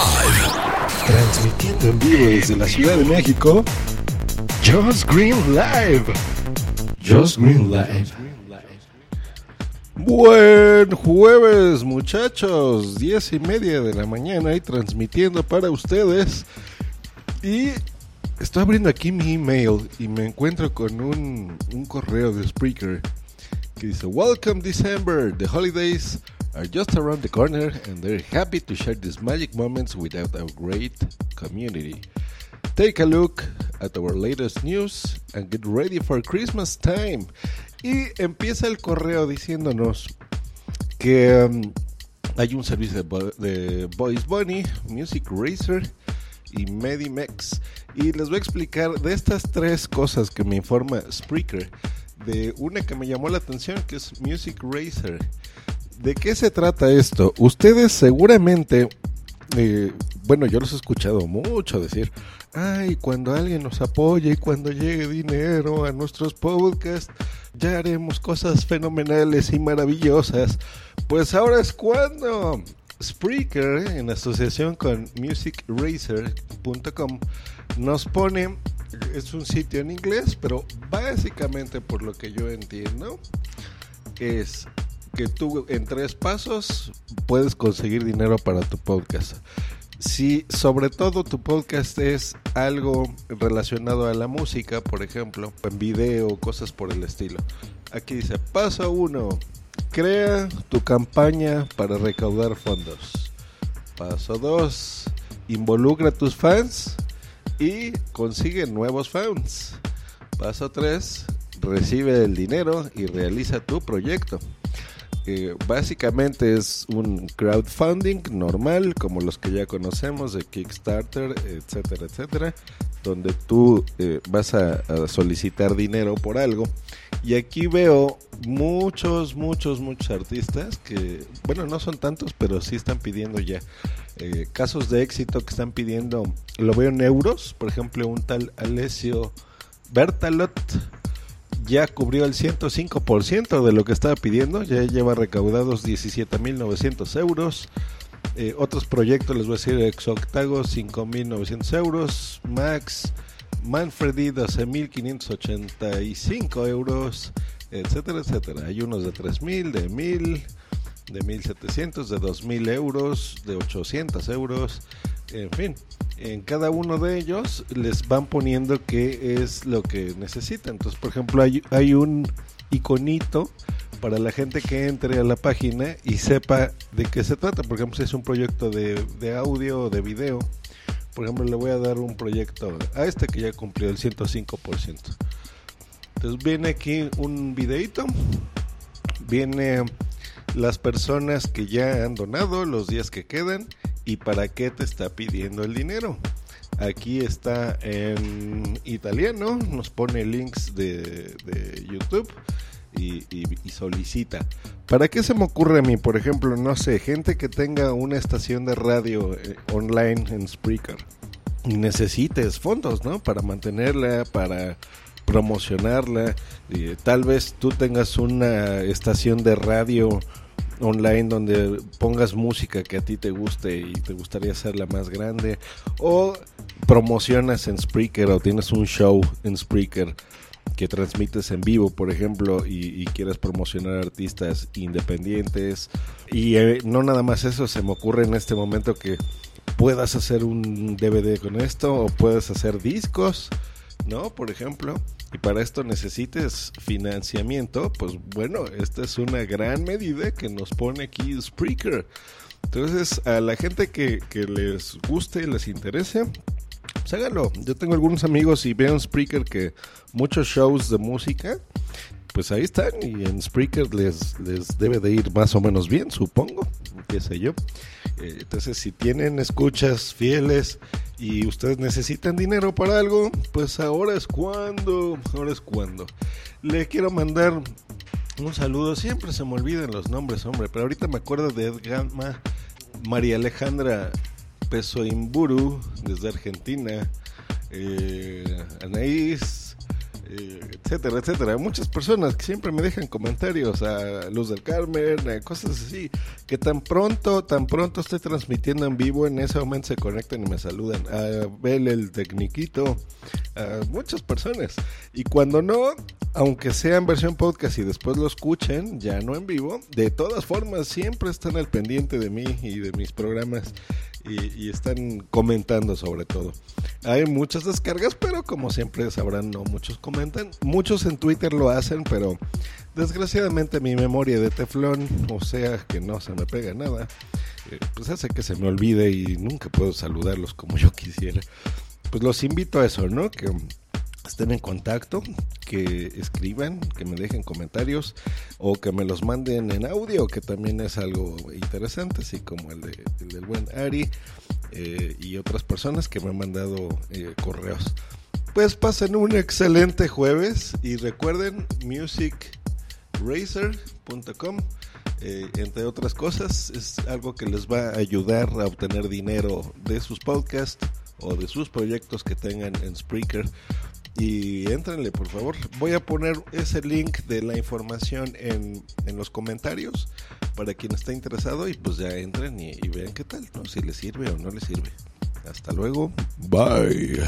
Live. Transmitiendo en vivo desde la Ciudad de México. Just Green Live. Just Green Live. Buen jueves, muchachos. Diez y media de la mañana y transmitiendo para ustedes. Y estoy abriendo aquí mi email y me encuentro con un, un correo de Spreaker que dice: Welcome December. The holidays are just around the corner and they're happy to share these magic moments with our great community. Take a look at our latest news and get ready for Christmas time. Y empieza el correo diciéndonos que um, hay un servicio de, de Bunny, Music Racer y Medimex. Y les voy a explicar de estas tres cosas que me informa Spreaker. De una que me llamó la atención que es Music Racer. ¿De qué se trata esto? Ustedes seguramente, eh, bueno, yo los he escuchado mucho decir, ay, cuando alguien nos apoye y cuando llegue dinero a nuestros podcasts, ya haremos cosas fenomenales y maravillosas. Pues ahora es cuando Spreaker, en asociación con musicracer.com, nos pone, es un sitio en inglés, pero básicamente por lo que yo entiendo, es que tú en tres pasos puedes conseguir dinero para tu podcast. Si sobre todo tu podcast es algo relacionado a la música, por ejemplo, en video, cosas por el estilo. Aquí dice, paso uno, crea tu campaña para recaudar fondos. Paso dos, involucra a tus fans y consigue nuevos fans. Paso tres, recibe el dinero y realiza tu proyecto. Básicamente es un crowdfunding normal, como los que ya conocemos de Kickstarter, etcétera, etcétera, donde tú eh, vas a, a, solicitar dinero por algo. Y aquí veo muchos, muchos, muchos artistas que, bueno, no son tantos, pero sí están pidiendo ya eh, casos de éxito que están pidiendo, lo veo en euros, por ejemplo, un tal Alessio Bertalot ya cubrió el 105% de lo que estaba pidiendo, ya lleva recaudados 17.900 euros. Eh, otros proyectos, les voy a decir, Exoctago 5.900 euros, Max, Manfredi 12.585 euros, etcétera, etcétera. Hay unos de 3.000, de 1.000, de 1.700, de 2.000 euros, de 800 euros, en fin en cada uno de ellos les van poniendo qué es lo que necesitan. Entonces, por ejemplo, hay, un iconito para la gente que entre a la página y sepa de qué se trata. Por ejemplo, si es un proyecto de, de audio o de video, por ejemplo, le voy a dar un proyecto a este que ya cumplió el 105%. Entonces viene aquí un videito, viene las personas que ya han donado, los días que quedan y para qué te está pidiendo el dinero. Aquí está en italiano, nos pone links de, YouTube y, solicita. ¿Para qué se me ocurre a mí? Por ejemplo, no sé, gente que tenga una estación de radio eh, online en Spreaker y necesites fondos, ¿no? Para mantenerla, para promocionarla. Y tal vez tú tengas una estación de radio online donde pongas música que a ti te guste y te gustaría hacerla más grande o promocionas en Spreaker o tienes un show en Spreaker que transmites en vivo, por ejemplo, y, quieres promocionar artistas independientes. Y eh, no nada más eso, se me ocurre en este momento que puedas hacer un DVD con esto o puedes hacer discos, ¿no? Por ejemplo y para esto necesites financiamiento, pues bueno, esta es una gran medida que nos pone aquí Spreaker. Entonces, a la gente que, les guste y les interese, pues hágalo. Yo tengo algunos amigos y veo en Spreaker que muchos shows de música, pues ahí están y en Spreaker les, les debe de ir más o menos bien, supongo, qué sé yo. Eh, entonces, si tienen escuchas fieles y ustedes necesitan dinero para algo, pues ahora es cuando, ahora es cuando. Le quiero mandar un saludo, siempre se me olvidan los nombres, hombre, pero ahorita me acuerdo de Edgama, María Alejandra Pesoimburu, desde Argentina, eh, Anaís, eh, etcétera, etcétera. Muchas personas que siempre me dejan comentarios a Luz del Carmen, cosas así, que tan pronto, tan pronto estoy transmitiendo en vivo, en ese momento se conectan y me saludan. A Bel, el Tecniquito, muchas personas. Y cuando no, aunque sea en versión podcast y después lo escuchen, ya no en vivo, de todas formas siempre están al pendiente de mí y de mis programas y, están comentando sobre todo. Hay muchas descargas, pero como siempre sabrán, no muchos Muchos en Twitter lo hacen, pero desgraciadamente mi memoria de teflón, o sea que no se me pega nada, eh, pues hace que se me olvide y nunca puedo saludarlos como yo quisiera. Pues los invito a eso, ¿no? Que estén en contacto, que escriban, que me dejen comentarios o que me los manden en audio, que también es algo interesante, así como el, del buen Ari eh, y otras personas que me han mandado eh, correos. Pues pasen un excelente jueves y recuerden musicracer.com. Eh, entre otras cosas, es algo que les va a ayudar a obtener dinero de sus podcasts o de sus proyectos que tengan en Spreaker y entrenle por favor. Voy a poner ese link de la información en, en los comentarios para quien esté interesado y pues ya entren y, y vean qué tal, ¿no? si les sirve o no les sirve. Hasta luego. Bye.